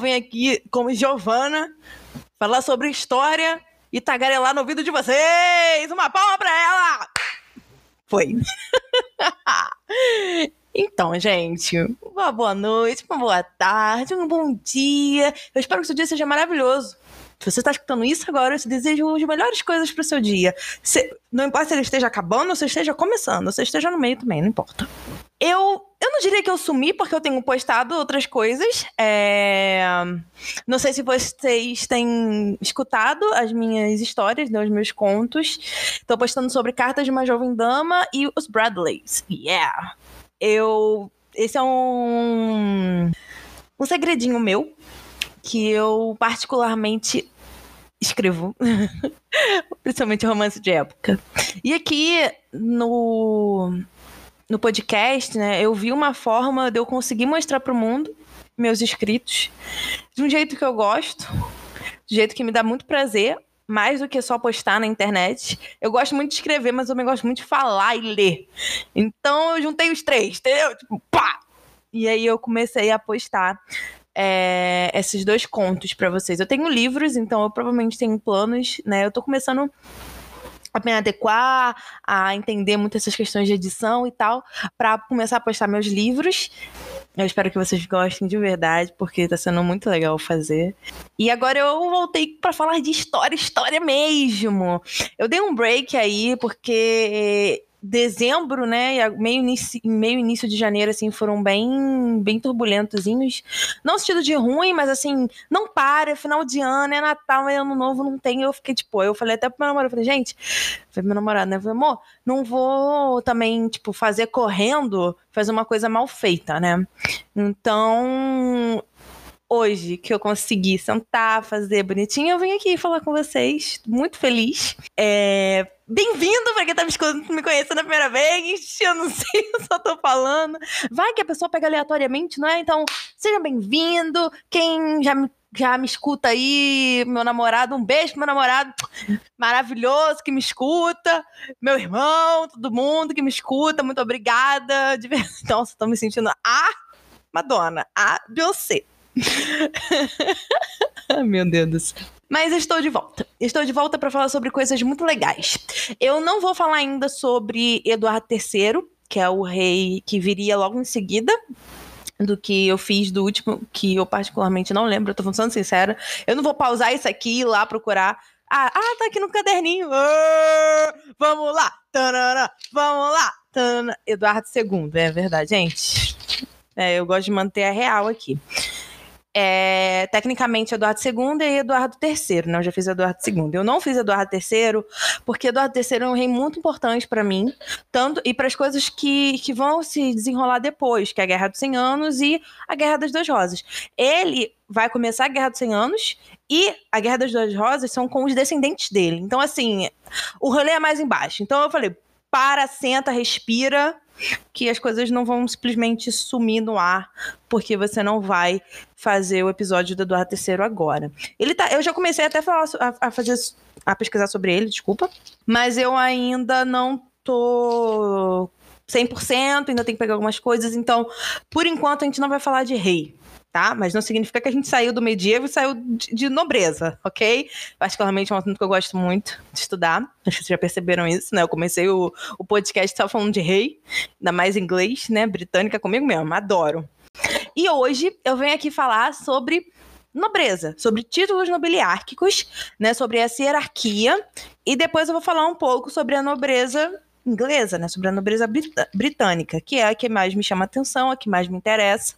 venho aqui como Giovana falar sobre história e tagarelar no ouvido de vocês! Uma palma pra ela! Foi. Então, gente, uma boa noite, uma boa tarde, um bom dia. Eu espero que seu dia seja maravilhoso. Se você está escutando isso agora, eu te desejo as melhores coisas para o seu dia. Se, não importa se ele esteja acabando ou se esteja começando, ou se esteja no meio também, não importa. Eu, eu não diria que eu sumi, porque eu tenho postado outras coisas. É... Não sei se vocês têm escutado as minhas histórias, né, os meus contos. Estou postando sobre Cartas de uma Jovem Dama e os Bradleys. Yeah! Eu. Esse é um. Um segredinho meu que eu particularmente escrevo, principalmente romance de época. E aqui no no podcast, né, eu vi uma forma de eu conseguir mostrar para o mundo meus escritos de um jeito que eu gosto, de um jeito que me dá muito prazer, mais do que só postar na internet. Eu gosto muito de escrever, mas eu também gosto muito de falar e ler. Então eu juntei os três, entendeu? Tipo, pá! E aí eu comecei a postar é, esses dois contos para vocês. Eu tenho livros, então eu provavelmente tenho planos, né? Eu tô começando a me adequar, a entender muito essas questões de edição e tal, para começar a postar meus livros. Eu espero que vocês gostem de verdade, porque tá sendo muito legal fazer. E agora eu voltei para falar de história, história mesmo. Eu dei um break aí, porque dezembro, né, e meio início, meio início de janeiro, assim, foram bem, bem turbulentozinhos. Não sentido de ruim, mas assim, não para, é final de ano, é Natal, é ano novo, não tem. Eu fiquei, tipo, eu falei até pro meu namorado, eu falei, gente, foi meu namorado, né? Eu falei, amor, não vou também, tipo, fazer correndo, fazer uma coisa mal feita, né? Então, hoje que eu consegui sentar, fazer bonitinho, eu vim aqui falar com vocês. Muito feliz. É... Bem-vindo para quem tá me conhecendo a primeira vez. Eu não sei, eu só tô falando. Vai que a pessoa pega aleatoriamente, não é? Então, seja bem-vindo. Quem já me já me escuta aí, meu namorado, um beijo pro meu namorado maravilhoso que me escuta, meu irmão, todo mundo que me escuta, muito obrigada. De verdade, nossa, tô me sentindo a Madonna, a Beyoncé. Meu Deus do céu. Mas estou de volta. Estou de volta para falar sobre coisas muito legais. Eu não vou falar ainda sobre Eduardo III, que é o rei que viria logo em seguida do que eu fiz do último, que eu particularmente não lembro, eu tô falando sincera. Eu não vou pausar isso aqui e ir lá procurar. Ah, ah, tá aqui no caderninho. Ah, vamos lá. Tarana, vamos lá. Tarana. Eduardo II, é verdade, gente. É, eu gosto de manter a real aqui é, tecnicamente Eduardo II e Eduardo III, né? Eu já fiz Eduardo II. Eu não fiz Eduardo III porque Eduardo III é um rei muito importante para mim, tanto e para as coisas que, que vão se desenrolar depois, que é a Guerra dos 100 Anos e a Guerra das Duas Rosas. Ele vai começar a Guerra dos 100 Anos e a Guerra das Duas Rosas são com os descendentes dele. Então, assim, o rolê é mais embaixo. Então, eu falei, para, senta, respira, que as coisas não vão simplesmente sumir no ar, porque você não vai fazer o episódio do Eduardo III agora. Ele tá. Eu já comecei até a, falar, a, a fazer. a pesquisar sobre ele, desculpa. Mas eu ainda não tô 100%, ainda tem que pegar algumas coisas. Então, por enquanto, a gente não vai falar de rei tá? Mas não significa que a gente saiu do medievo e saiu de, de nobreza, ok? Particularmente é um assunto que eu gosto muito de estudar. Acho que vocês já perceberam isso, né? Eu comecei o, o podcast só falando de rei, ainda mais inglês, né? Britânica comigo mesmo, adoro. E hoje eu venho aqui falar sobre nobreza, sobre títulos nobiliárquicos, né? Sobre essa hierarquia. E depois eu vou falar um pouco sobre a nobreza inglesa, né, sobre a nobreza britânica, que é a que mais me chama atenção, a que mais me interessa,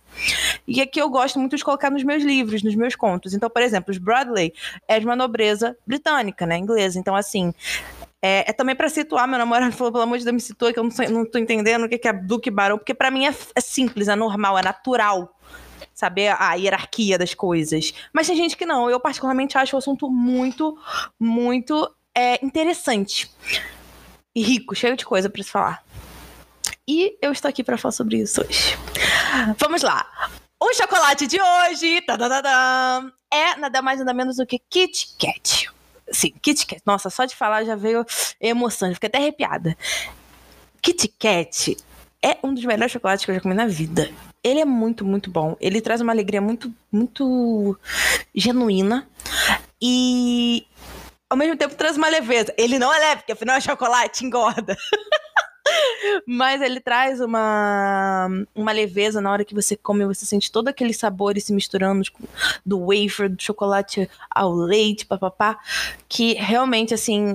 e a que eu gosto muito de colocar nos meus livros, nos meus contos. Então, por exemplo, os Bradley é de uma nobreza britânica, né, inglesa. Então, assim, é, é, também para situar, meu namorado falou, pelo amor de Deus, me citou, que eu não, sei, não tô entendendo o que é Duque Barão, porque para mim é, é, simples, é normal, é natural saber a hierarquia das coisas. Mas tem gente que não. Eu, particularmente, acho o assunto muito, muito é, interessante e rico, cheio de coisa para se falar. E eu estou aqui para falar sobre isso hoje. Vamos lá. O chocolate de hoje é nada mais nada menos do que Kit Kat. Sim, Kit Kat. Nossa, só de falar já veio emoção, fiquei até arrepiada. Kit Kat é um dos melhores chocolates que eu já comi na vida. Ele é muito, muito bom. Ele traz uma alegria muito, muito genuína. E ao mesmo tempo traz uma leveza. Ele não é leve, porque afinal é chocolate, engorda. Mas ele traz uma, uma leveza na hora que você come, você sente todo aquele sabor se misturando do wafer, do chocolate ao leite, papapá, que realmente, assim,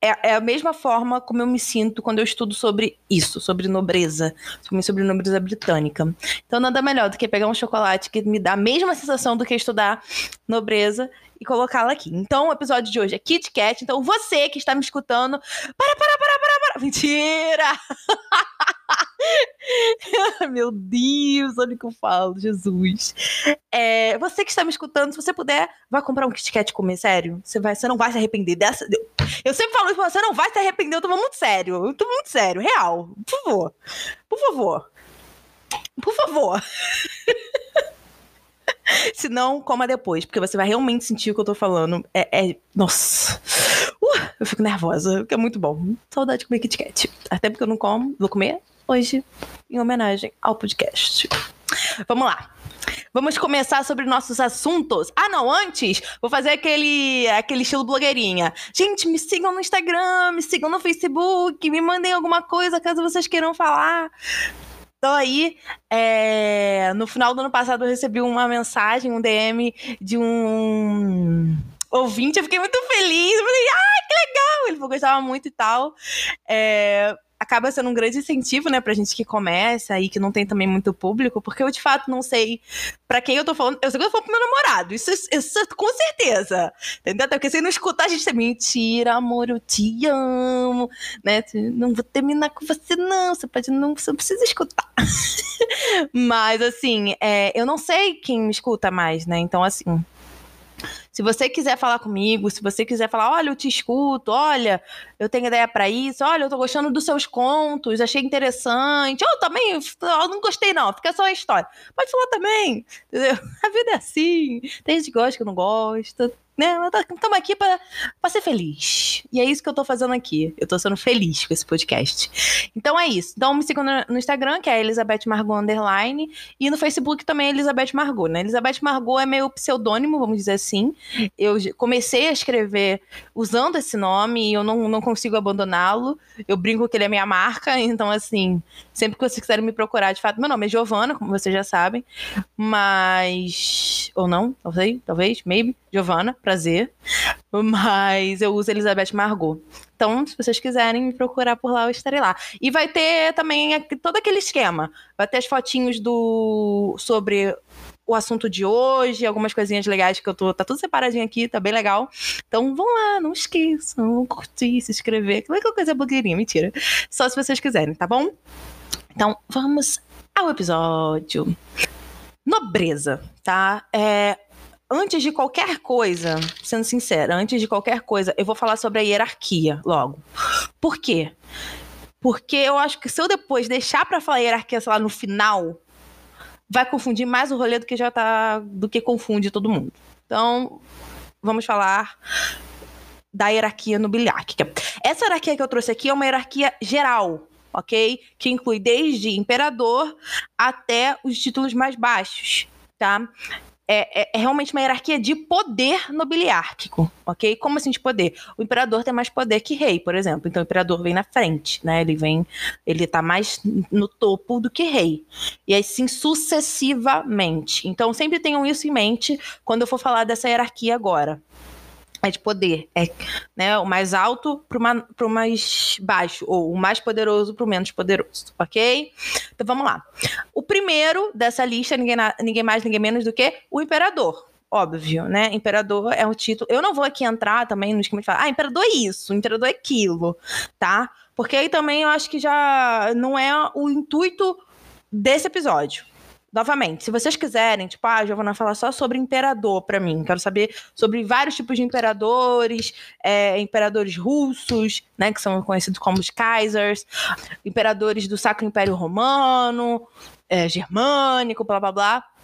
é, é, a mesma forma como eu me sinto quando eu estudo sobre isso, sobre nobreza, sobre nobreza britânica. Então, nada melhor do que pegar um chocolate que me dá a mesma sensação do que estudar nobreza e colocá-la aqui. Então, o episódio de hoje é Kit Kat. Então, você que está me escutando, para, para, para, para, para. Mentira! Meu Deus, olha o que eu falo, Jesus. É, você que está me escutando, se você puder, vá comprar um Kit Kat comer, sério. Você, vai, você não vai se arrepender dessa. Eu sempre falo isso, você não vai se arrepender, eu tô muito sério. Eu tô muito sério, real. Por favor. Por favor. Por favor. Se não, coma depois, porque você vai realmente sentir o que eu tô falando. É. é... Nossa. Uh, eu fico nervosa, porque é muito bom. Saudade de comer Kit Kat. Até porque eu não como, vou comer hoje, em homenagem ao podcast. Vamos lá. Vamos começar sobre nossos assuntos. Ah, não, antes, vou fazer aquele, aquele estilo blogueirinha. Gente, me sigam no Instagram, me sigam no Facebook, me mandem alguma coisa caso vocês queiram falar. Então aí, é, no final do ano passado, eu recebi uma mensagem, um DM de um ouvinte. Eu fiquei muito feliz. Eu falei, ah, que legal! Ele gostava muito e tal. É, acaba sendo um grande incentivo, né, pra gente que começa e que não tem também muito público, porque eu de fato não sei para quem eu tô falando. Eu sei que eu tô falando pro meu namorado, isso, isso com certeza. Entendeu? Até porque se não escutar, a gente tem mentira, amor, eu te amo, né? Não vou terminar com você, não. Você pode não, você não precisa escutar. Mas assim, é, eu não sei quem me escuta mais, né? Então, assim. Se você quiser falar comigo, se você quiser falar, olha, eu te escuto, olha, eu tenho ideia para isso, olha, eu tô gostando dos seus contos, achei interessante. Eu também, eu não gostei não, fica só a história. Pode falar também, entendeu? A vida é assim. Tem gente que gosta, que não gosta né? Estamos aqui para ser feliz. E é isso que eu tô fazendo aqui. Eu tô sendo feliz com esse podcast. Então é isso. Então me sigam no, Instagram, que é Elizabeth Margot Underline, e no Facebook também é Elizabeth Margot, né? Elizabeth Margot é meu pseudônimo, vamos dizer assim. Eu comecei a escrever usando esse nome e eu não, não consigo abandoná-lo. Eu brinco que ele é minha marca, então assim, sempre que vocês quiserem me procurar, de fato, meu nome é Giovana, como vocês já sabem, mas ou não, talvez, talvez, maybe, Giovana, prazer. Mas eu uso Elizabeth Margot. Então, se vocês quiserem me procurar por lá, eu estarei lá. E vai ter também todo aquele esquema. Vai ter as fotinhos do sobre o assunto de hoje, algumas coisinhas legais que eu tô. Tá tudo separadinho aqui, tá bem legal. Então vão lá, não esqueçam, curtir, se inscrever. Que é coisa blogueirinha, mentira. Só se vocês quiserem, tá bom? Então vamos ao episódio. Nobreza, tá? É, antes de qualquer coisa, sendo sincera, antes de qualquer coisa, eu vou falar sobre a hierarquia logo. Por quê? Porque eu acho que se eu depois deixar para falar hierarquia, sei lá, no final, vai confundir mais o rolê do que já tá. do que confunde todo mundo. Então, vamos falar da hierarquia nobiliárquica. Essa hierarquia que eu trouxe aqui é uma hierarquia geral, ok? Que inclui desde imperador até os títulos mais baixos, tá? É, é, é, realmente uma hierarquia de poder nobiliárquico, ok? Como assim de poder? O imperador tem mais poder que rei, por exemplo. Então o imperador vem na frente, né? Ele vem, ele tá mais no topo do que rei. E assim sucessivamente. Então sempre tenham isso em mente quando eu for falar dessa hierarquia agora é de poder. É né, o mais alto para o mais baixo, ou o mais poderoso para o menos poderoso, ok? Então vamos lá. O primeiro dessa lista, ninguém, ninguém mais, ninguém menos do que o imperador. Óbvio, né? Imperador é um título. Eu não vou aqui entrar também no esquema de falar, ah, imperador é isso, imperador é aquilo, tá? Porque aí também eu acho que já não é o intuito desse episódio novamente, se vocês quiserem, tipo, ah, Giovana falar só sobre imperador para mim, quero saber sobre vários tipos de imperadores, é, imperadores russos, né, que são conhecidos como os Kaisers, imperadores do Sacro Império Romano, é, germânico, blá blá blá.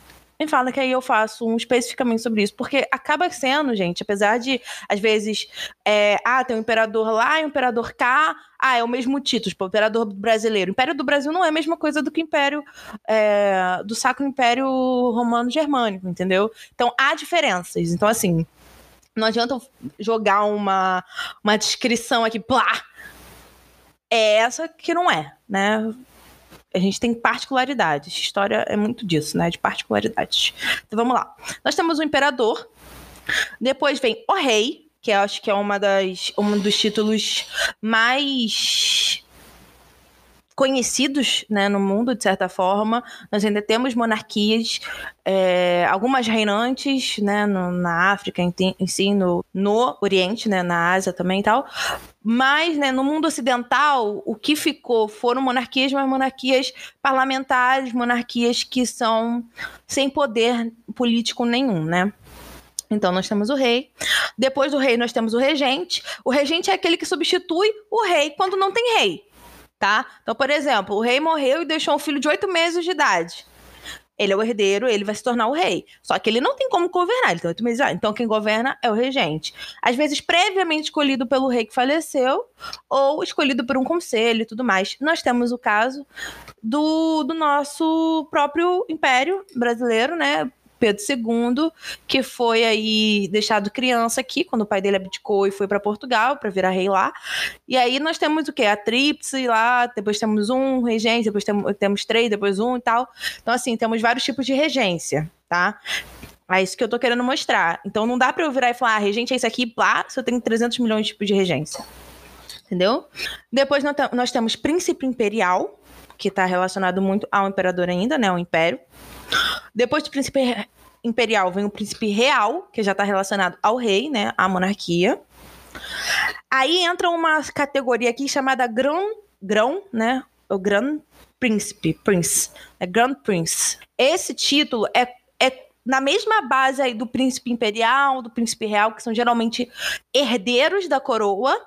Me fala que aí eu faço um especificamente sobre isso. Porque acaba sendo, gente, apesar de, às vezes, é, ah, tem um imperador lá e um imperador cá, ah, é o mesmo título, tipo, imperador brasileiro. Império do Brasil não é a mesma coisa do que Império é, do Sacro Império Romano Germânico, entendeu? Então há diferenças. Então, assim, não adianta jogar uma, uma descrição aqui, plá! É essa que não é, né? A gente tem particularidades. História é muito disso, né? De particularidades. Então vamos lá. Nós temos o imperador. Depois vem o rei, que eu acho que é uma das, um dos títulos mais conhecidos né, no mundo, de certa forma. Nós ainda temos monarquias, é, algumas reinantes né, no, na África em, em si, no, no Oriente, né, na Ásia também e tal. Mas né, no mundo ocidental, o que ficou foram monarquias, mas monarquias parlamentares, monarquias que são sem poder político nenhum, né? Então, nós temos o rei. Depois do rei, nós temos o regente. O regente é aquele que substitui o rei quando não tem rei tá? Então, por exemplo, o rei morreu e deixou um filho de oito meses de idade. Ele é o herdeiro, ele vai se tornar o rei. Só que ele não tem como governar, ele tem oito meses idade. Então, quem governa é o regente. Às vezes, previamente escolhido pelo rei que faleceu, ou escolhido por um conselho e tudo mais. Nós temos o do, do nosso próprio império brasileiro, né? Pedro II, que foi aí deixado criança aqui, quando o pai dele abdicou e foi para Portugal para virar rei lá. E aí nós temos o quê? A tríplice lá, depois temos um regente, depois temos, temos três, depois um e tal. Então, assim, temos vários tipos de regência, tá? É isso que eu tô querendo mostrar. Então não dá para eu virar e falar, ah, regente é isso aqui, plá, se eu tenho 300 milhões de tipos de regência. Entendeu? Depois nós temos príncipe imperial, que está relacionado muito ao imperador ainda, né? Ao império. Depois do príncipe imperial vem o príncipe real, que já está relacionado ao rei, né? À monarquia. Aí entra uma categoria aqui chamada grão, grão, né? O Grand Príncipe, Prince, é Grand Prince. Esse título é, é na mesma base aí do príncipe imperial, do príncipe real, que são geralmente herdeiros da coroa,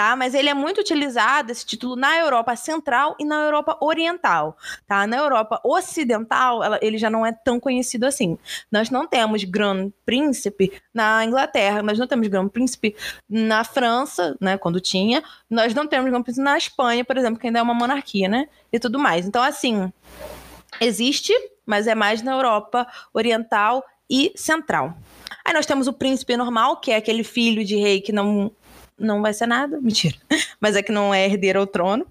tá? Mas ele é muito utilizado, esse título, na Europa Central e na Europa Oriental, tá? Na Europa Ocidental, ela, ele já não é tão conhecido assim. Nós não temos Grand Príncipe na Inglaterra, nós não temos Grand Príncipe na França, né, quando tinha, nós não temos Grand Príncipe na Espanha, por exemplo, que ainda é uma monarquia, né, e tudo mais. Então, assim, existe, mas é mais na Europa Oriental e Central. Aí nós temos o príncipe normal, que é aquele filho de rei que não não vai ser nada, mentira. Mas é que não é herdeiro ao trono.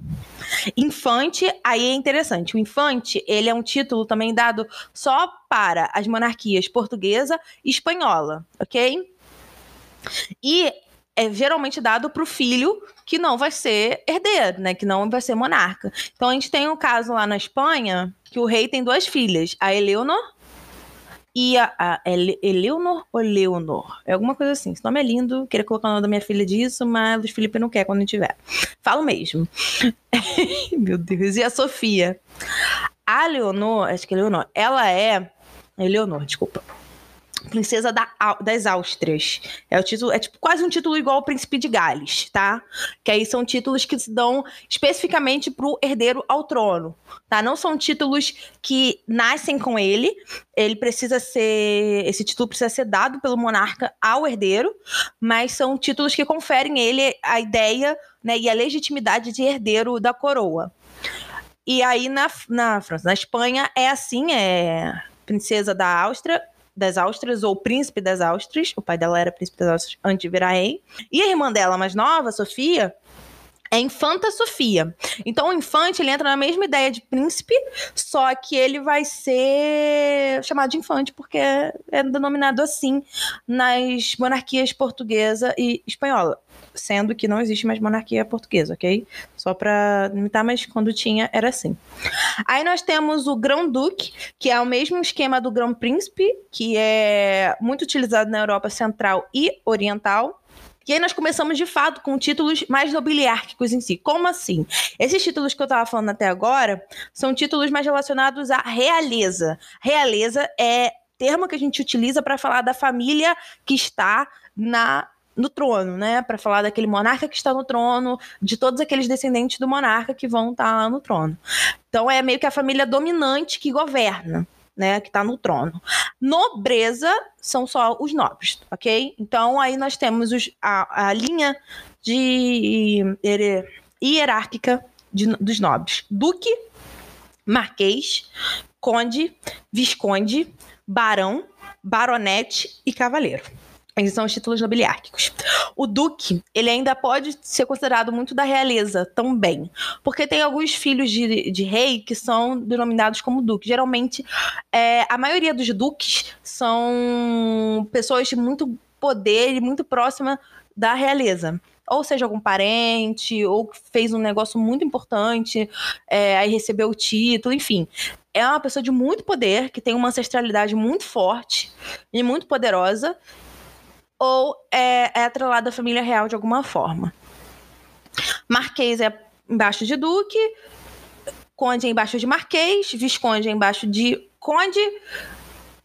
Infante, aí é interessante. O infante, ele é um título também dado só para as monarquias portuguesa e espanhola, ok? E é geralmente dado para o filho que não vai ser herdeiro, né? Que não vai ser monarca. Então a gente tem um caso lá na Espanha que o rei tem duas filhas, a Eleonor e a, a Eleonor ou Leonor? É alguma coisa assim. Esse nome é lindo. Queria colocar o nome da minha filha disso, mas Luiz Felipe não quer quando tiver. Falo mesmo. Meu Deus. E a Sofia? A Leonor, acho que é Leonor, ela é. Eleonor, desculpa Princesa da, das Áustrias. É o título, é tipo quase um título igual ao Príncipe de Gales, tá? Que aí são títulos que se dão especificamente para o herdeiro ao trono, tá? Não são títulos que nascem com ele. Ele precisa ser, esse título precisa ser dado pelo monarca ao herdeiro, mas são títulos que conferem ele a ideia, né, e a legitimidade de herdeiro da coroa. E aí na, na França, na Espanha é assim, é princesa da Áustria das Áustrias, ou príncipe das Áustrias. O pai dela era príncipe das Áustrias antes de virar rei. E a irmã dela mais nova, Sofia, é Infanta Sofia. Então o infante ele entra na mesma ideia de príncipe, só que ele vai ser chamado de infante porque é denominado assim nas monarquias portuguesa e espanhola sendo que não existe mais monarquia portuguesa, ok? Só para limitar, mas quando tinha era assim. Aí nós temos o Grão-Duque, que é o mesmo esquema do Grão-Príncipe, que é muito utilizado na Europa Central e Oriental. E aí nós começamos de fato com títulos mais nobiliárquicos em si. Como assim? Esses títulos que eu estava falando até agora são títulos mais relacionados à realeza. Realeza é termo que a gente utiliza para falar da família que está na no trono, né? Para falar daquele monarca que está no trono, de todos aqueles descendentes do monarca que vão estar tá lá no trono. Então é meio que a família dominante que governa. Né, que está no trono. Nobreza são só os nobres, ok? Então aí nós temos os, a, a linha de hierárquica de, dos nobres: duque, marquês, conde, visconde, barão, baronete e cavaleiro. Esses são os títulos nobiliárquicos. O duque, ele ainda pode ser considerado muito da realeza também, porque tem alguns filhos de, de rei que são denominados como duque. Geralmente, é, a maioria dos duques são pessoas de muito poder e muito próxima da realeza ou seja, algum parente, ou fez um negócio muito importante, é, aí recebeu o título, enfim. É uma pessoa de muito poder, que tem uma ancestralidade muito forte e muito poderosa, ou é, é atrelado à família real de alguma forma. Marquês é embaixo de duque, conde é embaixo de marquês, visconde é embaixo de conde,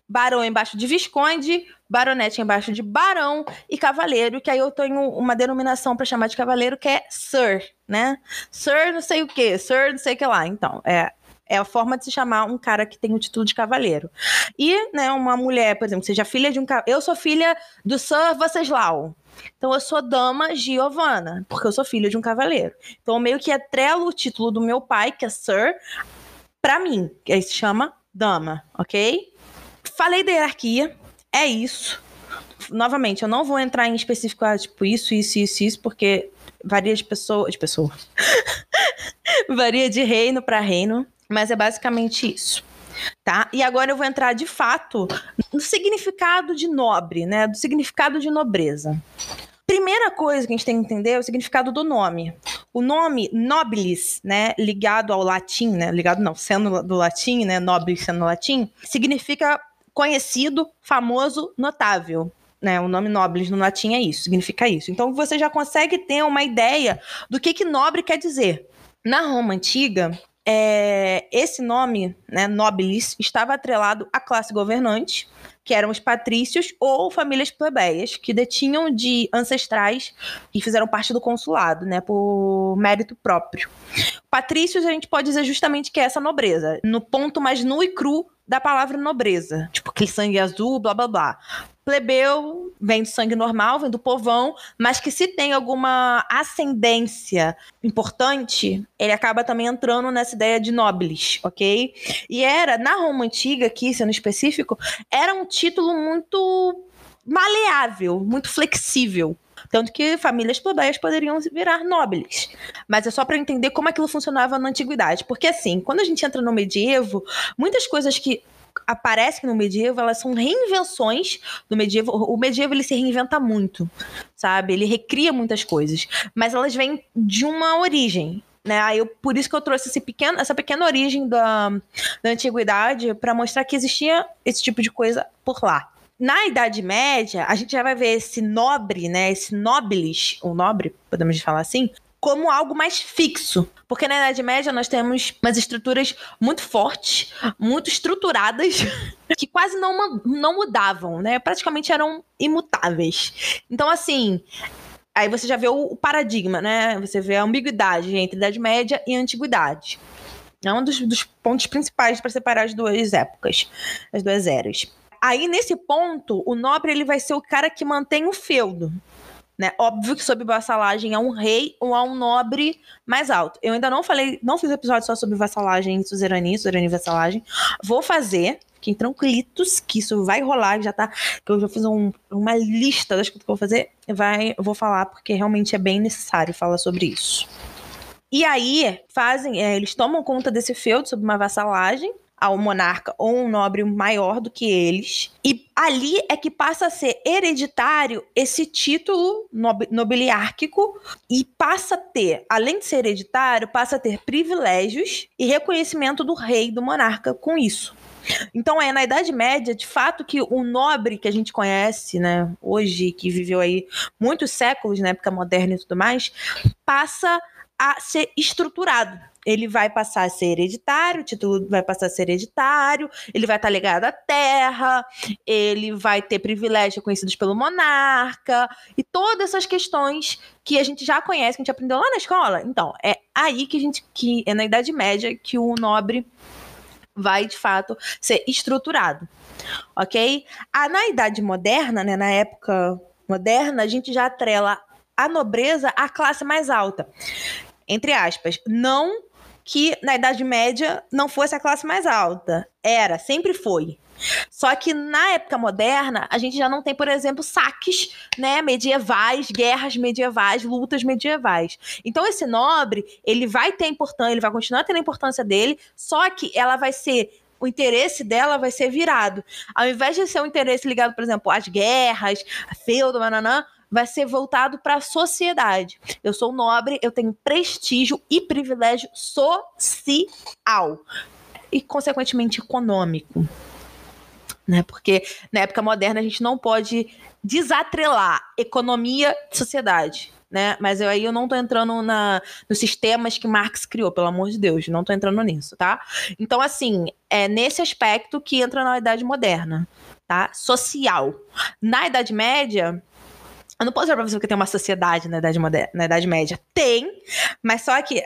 barão é embaixo de visconde, baronete é embaixo de barão e cavaleiro, que aí eu tenho uma denominação para chamar de cavaleiro que é sir, né? Sir não sei o que, sir não sei o que lá. Então, é é a forma de se chamar um cara que tem o título de cavaleiro. E, né, uma mulher, por exemplo, seja filha de um Eu sou filha do Sir Venceslau. Então eu sou dama Giovanna, porque eu sou filha de um cavaleiro. Então eu meio que atrelo o título do meu pai, que é Sir, para mim, aí se chama dama, ok? Falei da hierarquia, é isso. Novamente, eu não vou entrar em específico, ah, tipo, isso, isso, isso, isso, porque varia de pessoa. De pessoa. varia de reino para reino. Mas é basicamente isso. Tá? E agora eu vou entrar de fato no significado de nobre, né? Do significado de nobreza. Primeira coisa que a gente tem que entender é o significado do nome. O nome nobilis, né, ligado ao latim, né, ligado não, sendo do latim, né, nobilis sendo latim, significa conhecido, famoso, notável. Né, o nome nobilis no latim é isso, significa isso. Então você já consegue ter uma ideia do que, que nobre quer dizer. Na Roma antiga, é, esse nome, né, nobilis, estava atrelado à classe governante, que eram os patrícios ou famílias plebeias, que detinham de ancestrais e fizeram parte do consulado, né, por mérito próprio. Patrícios a gente pode dizer justamente que é essa nobreza, no ponto mais nu e cru da palavra nobreza. Tipo, aquele sangue azul, blá blá blá. Plebeu vem do sangue normal, vem do povão, mas que se tem alguma ascendência importante, ele acaba também entrando nessa ideia de nobles, ok? E era, na Roma Antiga, aqui sendo específico, era um título muito maleável, muito flexível. Tanto que famílias plebeias poderiam virar nobres. Mas é só para entender como aquilo funcionava na antiguidade. Porque, assim, quando a gente entra no medievo, muitas coisas que aparecem no medievo, elas são reinvenções do medievo. O medievo ele se reinventa muito, sabe? Ele recria muitas coisas, mas elas vêm de uma origem. Né? Aí eu, por isso que eu trouxe esse pequeno, essa pequena origem da, da antiguidade para mostrar que existia esse tipo de coisa por lá. Na Idade Média, a gente já vai ver esse nobre, né? Esse nobilis, ou nobre, podemos falar assim, como algo mais fixo. Porque na Idade Média nós temos umas estruturas muito fortes, muito estruturadas, que quase não, não mudavam, né? Praticamente eram imutáveis. Então, assim, aí você já vê o, paradigma, né? Você vê a ambiguidade entre Idade Média e Antiguidade. É um dos, dos pontos principais para separar as duas épocas, as duas eras. Aí, nesse ponto, o nobre ele vai ser o cara que mantém o feudo. Né? Óbvio que sob vassalagem é um rei ou é um nobre mais alto. Eu ainda não falei, não fiz episódio só sobre vassalagem e suzerania, suzerania e vassalagem. Vou fazer, fiquem tranquilitos, que isso vai rolar, já tá. Que eu já fiz um, uma lista das coisas que eu vou fazer. Vai, vou falar, porque realmente é bem necessário falar sobre isso. E aí, fazem, é, eles tomam conta desse feudo sob uma vassalagem, ao monarca ou um nobre maior do que eles. E ali é que passa a ser hereditário esse título nob nobiliárquico e passa a ter, além de ser hereditário, passa a ter privilégios e reconhecimento do rei, do monarca com isso. Então é na Idade Média, de fato, que o nobre que a gente conhece, né, hoje, que viveu aí muitos séculos na época moderna e tudo mais, passa a ser estruturado ele vai passar a ser hereditário, o título vai passar a ser hereditário, ele vai estar ligado à terra, ele vai ter privilégios reconhecidos pelo monarca, e todas essas questões que a gente já conhece, que a gente aprendeu lá na escola. Então, é aí que a gente, que é na Idade Média, que o nobre vai de fato ser estruturado, ok? Ah, na Idade Moderna, né, na época moderna, a gente já atrela a nobreza à classe mais alta, entre aspas. Não que na Idade Média não fosse a classe mais alta, era, sempre foi. Só que na época moderna, a gente já não tem, por exemplo, saques né, medievais, guerras medievais, lutas medievais. Então, esse nobre, ele vai ter importância, ele vai continuar tendo a importância dele, só que ela vai ser o interesse dela vai ser virado. Ao invés de ser um interesse ligado, por exemplo, às guerras, a feudo, mananã, vai ser voltado para a sociedade. Eu sou nobre, eu tenho prestígio e privilégio social e, consequentemente, econômico né? Porque na época moderna a gente não pode desatrelar economia e sociedade. Né? Mas eu, aí eu não tô entrando na, nos sistemas que Marx criou, pelo amor de Deus, não tô entrando nisso, tá? Então, assim, é nesse aspecto que entra na Idade Moderna, tá? Social. Na Idade Média, eu não posso dizer pra você que tem uma sociedade na Idade, Moderna, na Idade Média. Tem, mas só que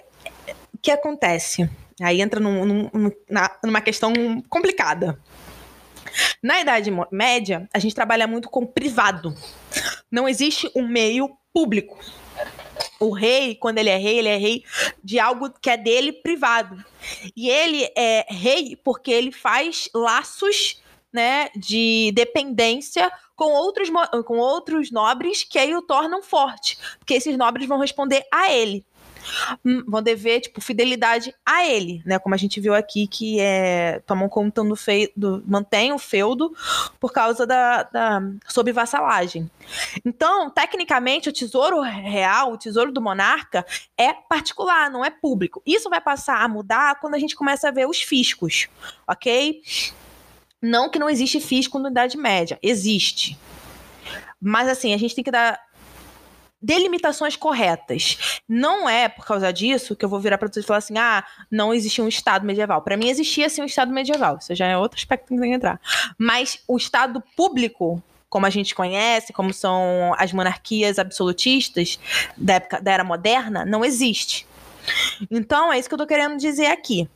o que acontece? Aí entra num, num, numa questão complicada. Na Idade Média, a gente trabalha muito com privado. Não existe um meio público. O rei, quando ele é rei, ele é rei de algo que é dele privado. E ele é rei porque ele faz laços né, de dependência com outros, com outros nobres que aí o tornam forte. Porque esses nobres vão responder a ele. Hum, vão dever, tipo, fidelidade a ele, né? Como a gente viu aqui, que é, tomam conta do feudo, mantém o feudo por causa da, da sob vassalagem. Então, tecnicamente, o tesouro real, o tesouro do monarca, é particular, não é público. Isso vai passar a mudar quando a gente começa a ver os fiscos, ok? Não que não existe fisco na Idade Média, existe. Mas assim, a gente tem que dar delimitações corretas. Não é por causa disso que eu vou virar para vocês e falar assim: ah, não existia um Estado medieval. Para mim existia sim um Estado medieval. Isso já é outro aspecto que tem que entrar. Mas o Estado público, como a gente conhece, como são as monarquias absolutistas da época da era moderna, não existe. Então é isso que eu tô querendo dizer aqui.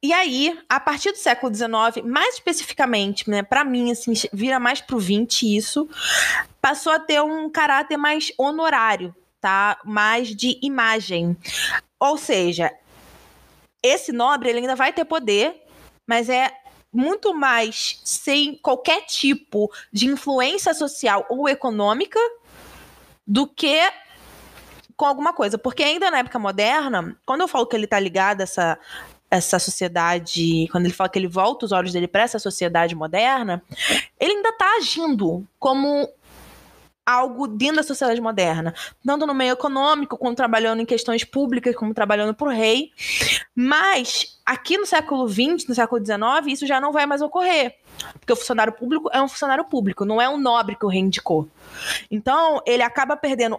E aí, a partir do século XIX, mais especificamente, né, para mim, assim, vira mais pro 20 isso, passou a ter um caráter mais honorário, tá? Mais de imagem. Ou seja, esse nobre ele ainda vai ter poder, mas é muito mais sem qualquer tipo de influência social ou econômica do que com alguma coisa. Porque ainda na época moderna, quando eu falo que ele tá ligado a essa essa sociedade, quando ele fala que ele volta os olhos dele para essa sociedade moderna, ele ainda está agindo como algo dentro da sociedade moderna, tanto no meio econômico, como trabalhando em questões públicas, como trabalhando para o rei. Mas aqui no século XX, no século XIX, isso já não vai mais ocorrer. Porque o funcionário público é um funcionário público, não é um nobre que o rei indicou. Então, ele acaba perdendo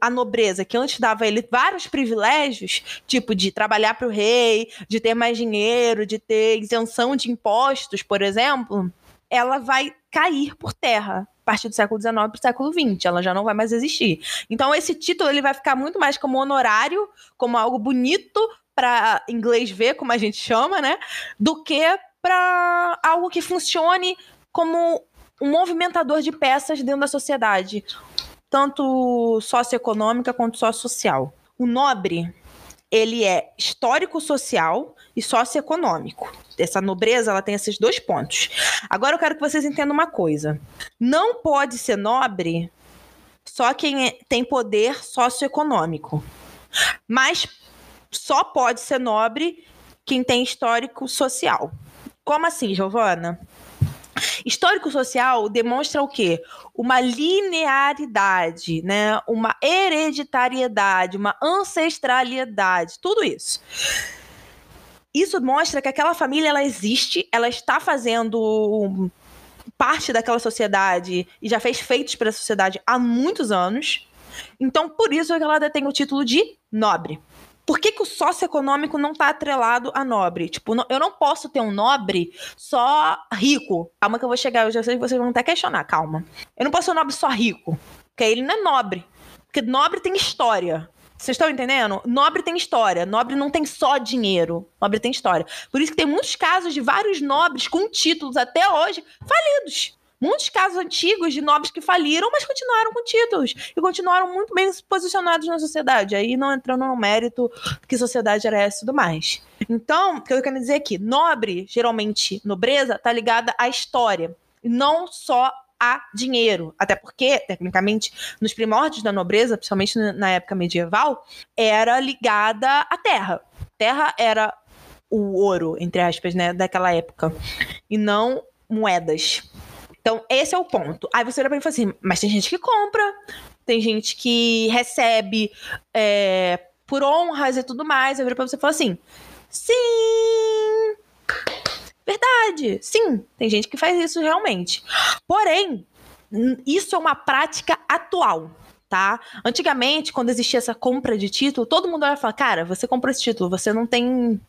a nobreza, que antes dava ele vários privilégios, tipo de trabalhar para o rei, de ter mais dinheiro, de ter isenção de impostos, por exemplo, ela vai cair por terra a partir do século XIX para o século XX. Ela já não vai mais existir. Então, esse título ele vai ficar muito mais como honorário, como algo bonito para inglês ver, como a gente chama, né? Do que para algo que funcione como um movimentador de peças dentro da sociedade tanto socioeconômica quanto sociossocial. O nobre, ele é histórico-social e socioeconômico. Essa nobreza, ela tem esses dois pontos. Agora eu quero que vocês entendam uma coisa. Não pode ser nobre só quem é, tem poder socioeconômico. Mas só pode ser nobre quem tem histórico social. Como assim, Giovana? Histórico social demonstra o quê? Uma linearidade, né? Uma hereditariedade, uma ancestralidade, tudo isso. Isso mostra que aquela família ela existe, ela está fazendo parte daquela sociedade e já fez feitos para a sociedade há muitos anos. Então, por isso é que ela detém o título de nobre por que, que o socioeconômico não está atrelado a nobre? Tipo, eu não posso ter um nobre só rico. Calma que eu vou chegar, eu já sei que vocês vão até questionar, calma. Eu não posso ter um nobre só rico, porque ele não é nobre. Porque nobre tem história. Vocês estão entendendo? Nobre tem história. Nobre não tem só dinheiro. Nobre tem história. Por isso que tem muitos casos de vários nobres com títulos até hoje falidos. Muitos casos antigos de nobres que faliram, mas continuaram com títulos. E continuaram muito bem posicionados na sociedade. Aí não entrando no mérito que sociedade era essa e tudo mais. Então, o que eu quero dizer aqui? Nobre, geralmente, nobreza, tá ligada à história. E não só a dinheiro. Até porque, tecnicamente, nos primórdios da nobreza, principalmente na época medieval, era ligada à terra. Terra era o ouro, entre aspas, né, daquela época. E não moedas. Então, esse é o ponto. Aí você olha pra mim e fala assim, mas tem gente que compra, tem gente que recebe é, por honras e tudo mais. Eu viro pra você e falo assim, sim, Verdade, sim, tem gente que faz isso realmente. Porém, isso é uma prática atual. Tá? Antigamente, quando existia essa compra de título, todo mundo ia falar: cara, você comprou esse título, você não tem.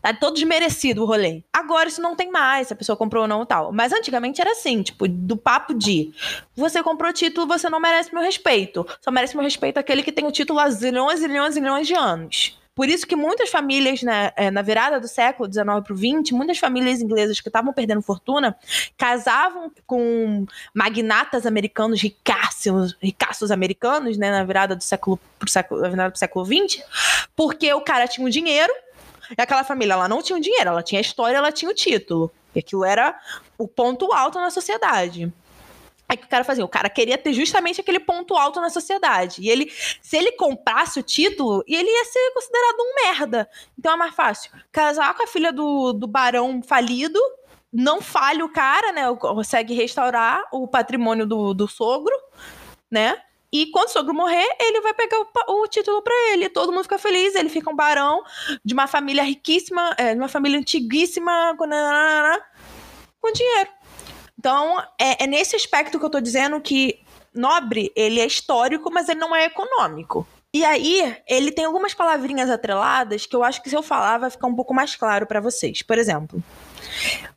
Tá todo desmerecido o rolê. Agora isso não tem mais, se a pessoa comprou ou não tal. Mas antigamente era assim, tipo, do papo de você comprou título, você não merece meu respeito. Só merece meu respeito aquele que tem o título há zilhões, zilhões, zilhões de anos. Por isso que muitas famílias, né, é, na virada do século XIX para o XX, muitas famílias inglesas que estavam perdendo fortuna casavam com magnatas americanos ricaços, ricaços americanos, né, na virada do século para século, na virada do século porque o cara tinha o dinheiro e aquela família ela não tinha o dinheiro, ela tinha a história, ela tinha o título. E aquilo era o ponto alto na sociedade. Aí que o cara fazia? O cara queria ter justamente aquele ponto alto na sociedade. E ele, se ele comprasse o título, ele ia ser considerado um merda. Então é mais fácil casar com a filha do, do barão falido, não falha o cara, né? Consegue restaurar o patrimônio do, do sogro, né? E quando o sogro morrer, ele vai pegar o, o título para ele. Todo mundo fica feliz. Ele fica um barão de uma família riquíssima, é, de uma família antiguíssima, com dinheiro. Então, é, é nesse aspecto que eu tô dizendo que nobre, ele é histórico, mas ele não é econômico. E aí, ele tem algumas palavrinhas atreladas que eu acho que se eu falar vai ficar um pouco mais claro para vocês. Por exemplo,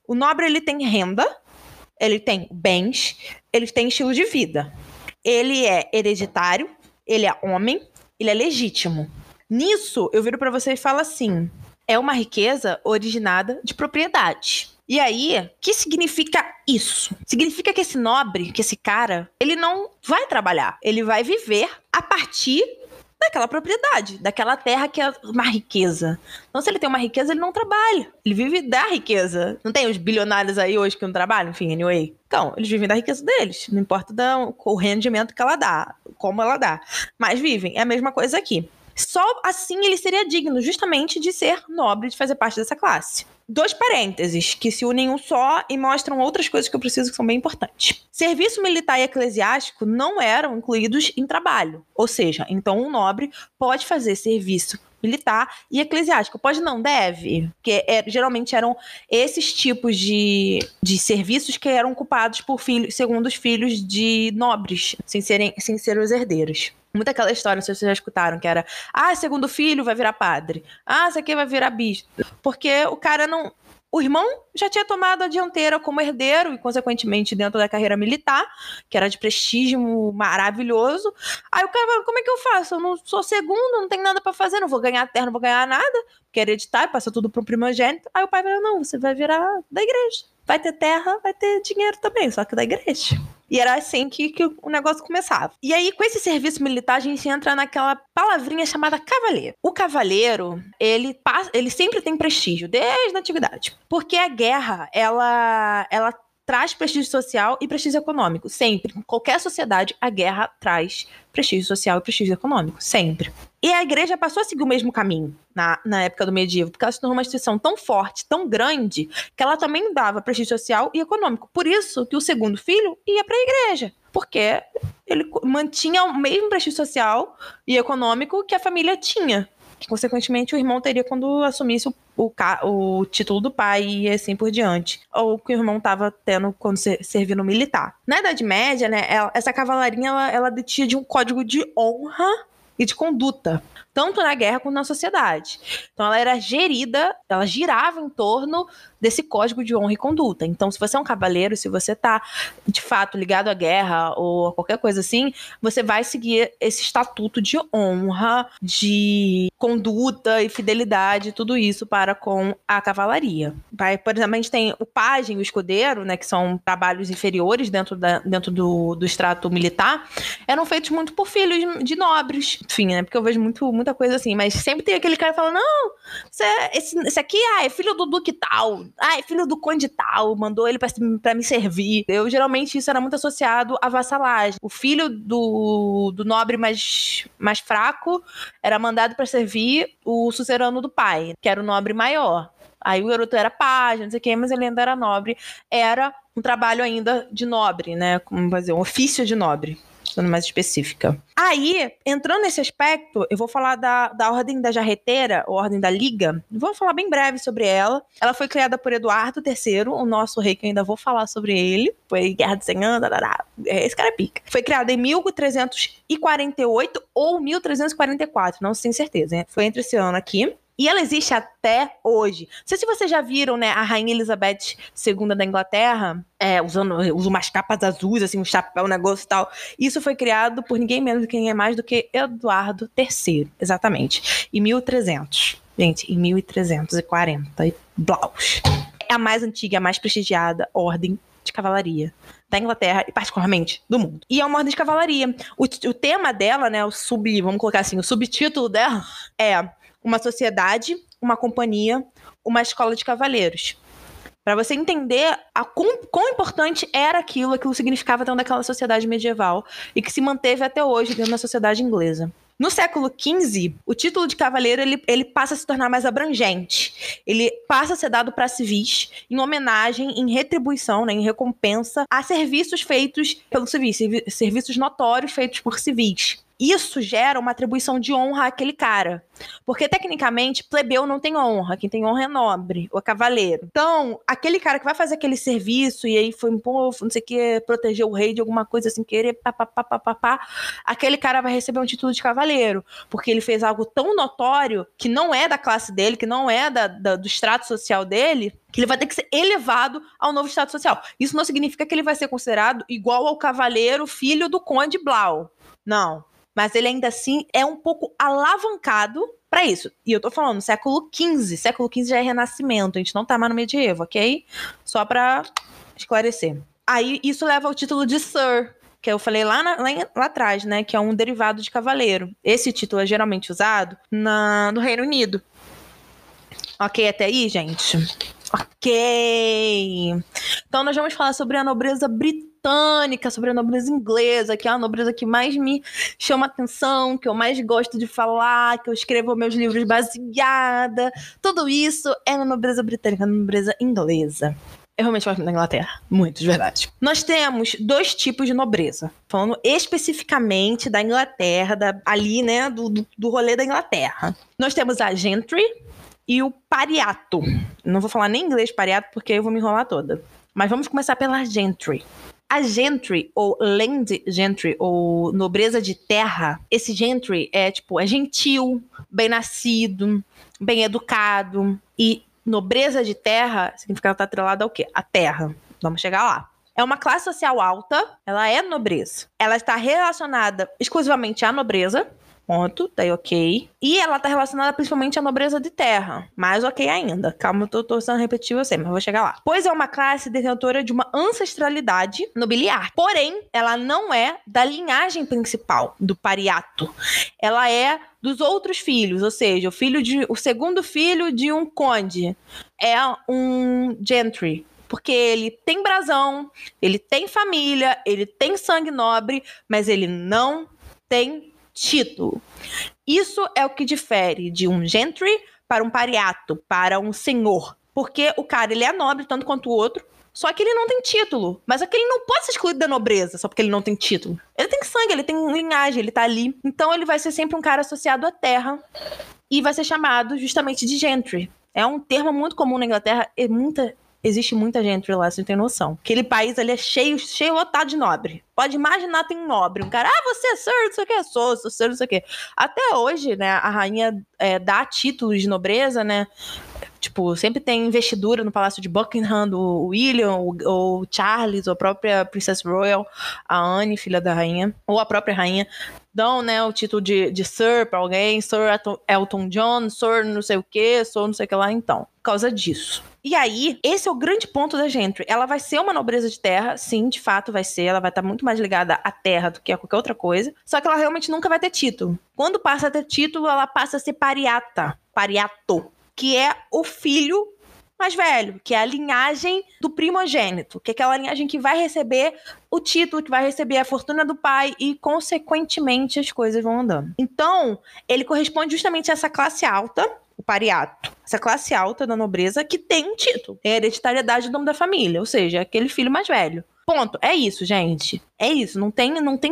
o nobre ele tem renda, ele tem bens, ele tem estilo de vida. Ele é hereditário, ele é homem, ele é legítimo. Nisso, eu viro para você e falo assim: é uma riqueza originada de propriedade. E aí, o que significa isso? Significa que esse nobre, que esse cara, ele não vai trabalhar. Ele vai viver a partir daquela propriedade, daquela terra que é uma riqueza. Então, se ele tem uma riqueza, ele não trabalha. Ele vive da riqueza. Não tem os bilionários aí hoje que não trabalham? Enfim, anyway. Então, eles vivem da riqueza deles. Não importa o rendimento que ela dá, como ela dá. Mas vivem. É a mesma coisa aqui. Só assim ele seria digno, justamente, de ser nobre, de fazer parte dessa classe dois parênteses que se unem um só e mostram outras coisas que eu preciso que são bem importantes. Serviço militar e eclesiástico não eram incluídos em trabalho, ou seja, então um nobre pode fazer serviço militar e eclesiástico. Pode não, deve, porque é, geralmente eram esses tipos de, de serviços que eram ocupados por filhos, segundo os filhos de nobres, sem serem, sem serem os herdeiros. Muita aquela história, não sei se vocês já escutaram, que era: ah, segundo filho vai virar padre. Ah, esse aqui vai virar bispo. Porque o cara não. O irmão já tinha tomado a dianteira como herdeiro e, consequentemente, dentro da carreira militar, que era de prestígio maravilhoso. Aí o cara como é que eu faço? Eu não sou segundo, não tenho nada para fazer, não vou ganhar terra, não vou ganhar nada, porque hereditário, passa tudo pro primogênito. Aí o pai falou: não, você vai virar da igreja. Vai ter terra, vai ter dinheiro também, só que da igreja. E era assim que, que o negócio começava. E aí, com esse serviço militar, a gente entra naquela palavrinha chamada cavaleiro. O cavaleiro, ele, ele sempre tem prestígio, desde a antiguidade. Porque a guerra, ela, ela traz prestígio social e prestígio econômico. Sempre. Em qualquer sociedade, a guerra traz prestígio social e prestígio econômico. Sempre. E a igreja passou a seguir o mesmo caminho na, na época do medievo, porque ela se tornou uma instituição tão forte, tão grande, que ela também dava prestígio social e econômico. Por isso que o segundo filho ia para a igreja. Porque ele mantinha o mesmo prestígio social e econômico que a família tinha que consequentemente o irmão teria quando assumisse o, o, o, título do pai e assim por diante. Ou que o irmão estava tendo quando se, serviu no militar. Na Idade Média, né, ela, essa cavalarinha ela, ela detinha de um código de honra e de conduta, tanto na guerra quanto na sociedade. Então ela era gerida, ela girava em torno desse código de honra e conduta. Então, se você é um cavaleiro, se você tá de fato ligado à guerra ou a qualquer coisa assim, você vai seguir esse estatuto de honra, de conduta e fidelidade, tudo isso para com a cavalaria. Vai, por exemplo, a gente tem o pajem e o escudeiro, né, que são trabalhos inferiores dentro, da, dentro do, do extrato militar, eram feitos muito por filhos de nobres. Enfim, né, porque eu vejo muito, muita coisa assim, mas sempre tem aquele cara que fala, não, esse, esse aqui ah, é filho do duque tal, ah, é filho do conde tal, mandou ele para me servir. Eu geralmente isso era muito associado à vassalagem. O filho do, do nobre mais, mais fraco era mandado para servir o sucerano do pai, que era o nobre maior. Aí o garoto era página, não sei o mas ele ainda era nobre. Era um trabalho ainda de nobre, né? Como fazer um ofício de nobre sendo mais específica. Aí, entrando nesse aspecto, eu vou falar da, da Ordem da Jarreteira, ou Ordem da Liga. Vou falar bem breve sobre ela. Ela foi criada por Eduardo III, o nosso rei, que ainda vou falar sobre ele. Foi Guerra de 100 anos, esse cara é pica. Foi criada em 1348 ou 1344, não tenho certeza. Foi entre esse ano aqui. E ela existe até hoje. Não sei se vocês já viram, né, a Rainha Elizabeth II da Inglaterra, é, usando usa umas capas azuis, assim, um chapéu, um negócio e tal. Isso foi criado por ninguém menos do que ninguém mais do que Eduardo III, exatamente. Em 1300. Gente, em 1340 e blaus. É a mais antiga, a mais prestigiada ordem de cavalaria da Inglaterra e particularmente do mundo. E é uma ordem de cavalaria. O, o tema dela, né, o sub, vamos colocar assim, o subtítulo dela é uma sociedade, uma companhia, uma escola de cavaleiros. Para você entender a quão, quão, importante era aquilo, aquilo significava dentro daquela sociedade medieval e que se manteve até hoje dentro da sociedade inglesa. No século XV, o título de cavaleiro ele, ele passa a se tornar mais abrangente. Ele passa a ser dado para civis em homenagem, em retribuição, né, em recompensa a serviços feitos pelos civis, serviços notórios feitos por civis isso gera uma atribuição de honra àquele cara. Porque, tecnicamente, plebeu não tem honra. Quem tem honra é nobre, ou cavaleiro. Então, aquele cara que vai fazer aquele serviço e aí foi um povo, não sei o que, proteger o rei de alguma coisa assim, querer, papapá, aquele cara vai receber um título de cavaleiro. Porque ele fez algo tão notório que não é da classe dele, que não é da, da, do extrato social dele, que ele vai ter que ser elevado ao novo estado social. Isso não significa que ele vai ser considerado igual ao cavaleiro filho do conde Blau. Não mas ele ainda assim é um pouco alavancado para isso. E eu tô falando século XV, século XV já é renascimento, a gente não tá mais no medievo, ok? Só para esclarecer. Aí isso leva ao título de Sir, que eu falei lá, na, lá, lá, atrás, né? Que é um derivado de cavaleiro. Esse título é geralmente usado na, no Reino Unido. Ok, até aí, gente? Ok. Então nós vamos falar sobre a nobreza britânica britânica, sobre a nobreza inglesa, que é a nobreza que mais me chama atenção, que eu mais gosto de falar, que eu escrevo meus livros baseada. Tudo isso é na nobreza britânica, na nobreza inglesa. Eu realmente gosto da Inglaterra. Muito, de verdade. Nós temos dois tipos de nobreza. Falando especificamente da Inglaterra, da, ali, né, do, do, do rolê da Inglaterra. Nós temos a gentry e o pariato. Não vou falar nem inglês pariato porque eu vou me enrolar toda. Mas vamos começar pela gentry. A gentry, ou land gentry, ou nobreza de terra, esse gentry é tipo, é gentil, bem nascido, bem educado. E nobreza de terra significa que ela tá atrelada ao quê? A terra. Vamos chegar lá. É uma classe social alta, ela é nobreza. Ela está relacionada exclusivamente à nobreza, Ponto, daí ok. E ela tá relacionada principalmente à nobreza de terra. Mais ok ainda. Calma, eu tô, tô sendo repetitivo você, mas vou chegar lá. Pois é uma classe detentora de uma ancestralidade nobiliar. Porém, ela não é da linhagem principal do pariato. Ela é dos outros filhos, ou seja, o filho de o segundo filho de um conde é um gentry, porque ele tem brasão, ele tem família, ele tem sangue nobre, mas ele não tem título. Isso é o que difere de um gentry para um pariato, para um senhor. Porque o cara ele é nobre tanto quanto o outro, só que ele não tem título. Mas é que ele não pode ser excluído da nobreza só porque ele não tem título. Ele tem sangue, ele tem linhagem, ele tá ali. Então ele vai ser sempre um cara associado à terra e vai ser chamado justamente de gentry. É um termo muito comum na Inglaterra e muita existe muita gente lá, você não tem noção. Aquele país ali é cheio, cheio lotado de nobre. Pode imaginar, tem um nobre, um cara, ah, você é sir, não sei o que, sou, sou sir, não sei o que. Até hoje, né, a rainha é, dá títulos de nobreza, né, Tipo, sempre tem investidura no Palácio de Buckingham, do William, ou Charles, ou a própria Princess Royal, a Anne, filha da rainha, ou a própria rainha, dão, né, o título de, de Sir pra alguém, Sir Elton John, Sir não sei o que, Sir não sei o que lá, então. Por causa disso. E aí, esse é o grande ponto da Gentry. Ela vai ser uma nobreza de terra, sim, de fato vai ser. Ela vai estar muito mais ligada à terra do que a qualquer outra coisa. Só que ela realmente nunca vai ter título. Quando passa a ter título, ela passa a ser pariata. Pariato que é o filho mais velho, que é a linhagem do primogênito, que é aquela linhagem que vai receber o título, que vai receber a fortuna do pai e, consequentemente, as coisas vão andando. Então, ele corresponde justamente a essa classe alta, o pariato, essa classe alta da nobreza que tem um título, é a hereditariedade do nome da família, ou seja, aquele filho mais velho. Ponto. É isso, gente. É isso. Não tem, não tem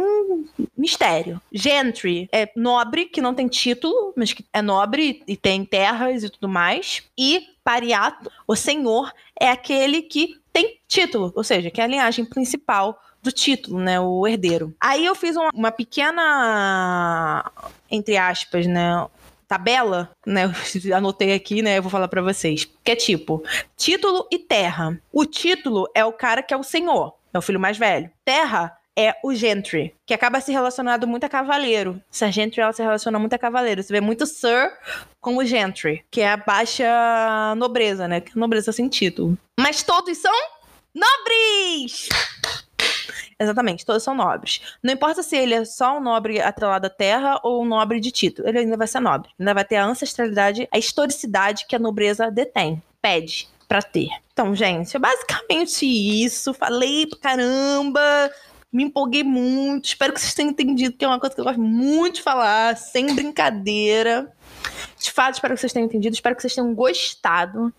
mistério. Gentry é nobre, que não tem título, mas que é nobre e tem terras e tudo mais. E pariato, o senhor, é aquele que tem título, ou seja, que é a linhagem principal do título, né? O herdeiro. Aí eu fiz uma, uma pequena, entre aspas, né? tabela, né? Anotei aqui, né? Eu vou falar para vocês. Que é tipo, título e terra. O título é o cara que é o senhor é o filho mais velho. Terra é o gentry, que acaba se relacionando muito a cavaleiro. Se a gentry ela se relaciona muito a cavaleiro. Você vê muito sir com o gentry, que é a baixa nobreza, né? Nobreza sem título. Mas todos são nobres! Exatamente, todos são nobres. Não importa se ele é só um nobre atrelado à terra ou um nobre de título, ele ainda vai ser nobre. Ainda vai ter a ancestralidade, a historicidade que a nobreza detém, pede para ter. Então, gente, é basicamente isso. Falei pra caramba. Me empolguei muito. Espero que vocês tenham entendido que é uma coisa que eu gosto muito de falar, sem brincadeira. De fato, espero que vocês tenham entendido. Espero que vocês tenham gostado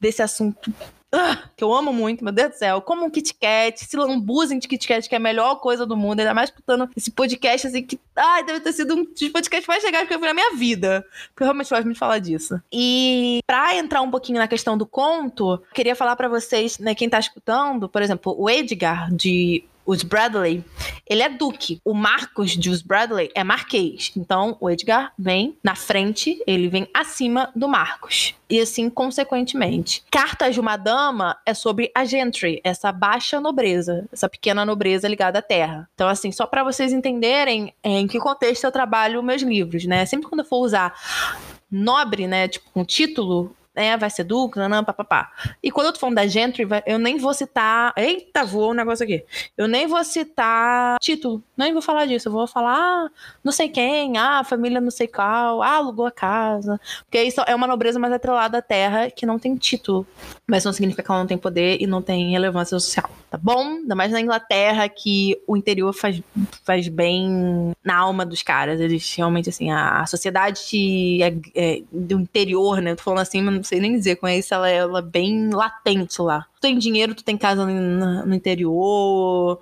desse assunto ah, que eu amo muito, meu Deus do céu. Como um Kit Kat, se lambuzem de Kit Kat, que é a melhor coisa do mundo, ainda mais escutando esse podcast, assim, que, ai, deve ter sido um dos podcasts mais legais que eu vi na minha vida. Porque eu realmente gosto muito de falar disso. E pra entrar um pouquinho na questão do conto, queria falar para vocês, né, quem tá escutando, por exemplo, o Edgar, de os Bradley, ele é duque. O Marcos de os Bradley é marquês. Então, o Edgar vem na frente, ele vem acima do Marcos. E assim, consequentemente. Cartas de uma Dama é sobre a gentry, essa baixa nobreza, essa pequena nobreza ligada à terra. Então, assim, só para vocês entenderem em que contexto eu trabalho meus livros, né? Sempre quando eu for usar nobre, né, tipo, um título, né, vai ser Duque, nanã, papapá. E quando eu tô falando da Gentry, eu nem vou citar. Eita, voou um negócio aqui. Eu nem vou citar título, nem vou falar disso. Eu vou falar, ah, não sei quem, ah, família não sei qual, ah, alugou a casa. Porque isso é uma nobreza mais atrelada à terra que não tem título. Mas não significa que ela não tem poder e não tem relevância social, tá bom? Ainda mais na Inglaterra, que o interior faz, faz bem na alma dos caras. Eles realmente, assim, a, a sociedade é, é, do interior, né? Eu tô falando assim, mas sei nem dizer, conheço ela, ela bem latente lá. Tu tem dinheiro, tu tem casa no, no interior,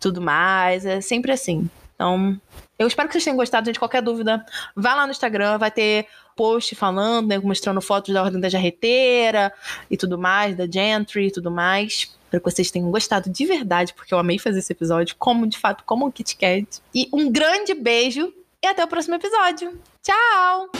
tudo mais, é sempre assim. Então, eu espero que vocês tenham gostado, gente. Qualquer dúvida, vá lá no Instagram, vai ter post falando, né, mostrando fotos da Ordem da Jarreteira e tudo mais, da Gentry e tudo mais. Espero que vocês tenham gostado de verdade, porque eu amei fazer esse episódio, como de fato, como um Kit Kat. E um grande beijo e até o próximo episódio. Tchau!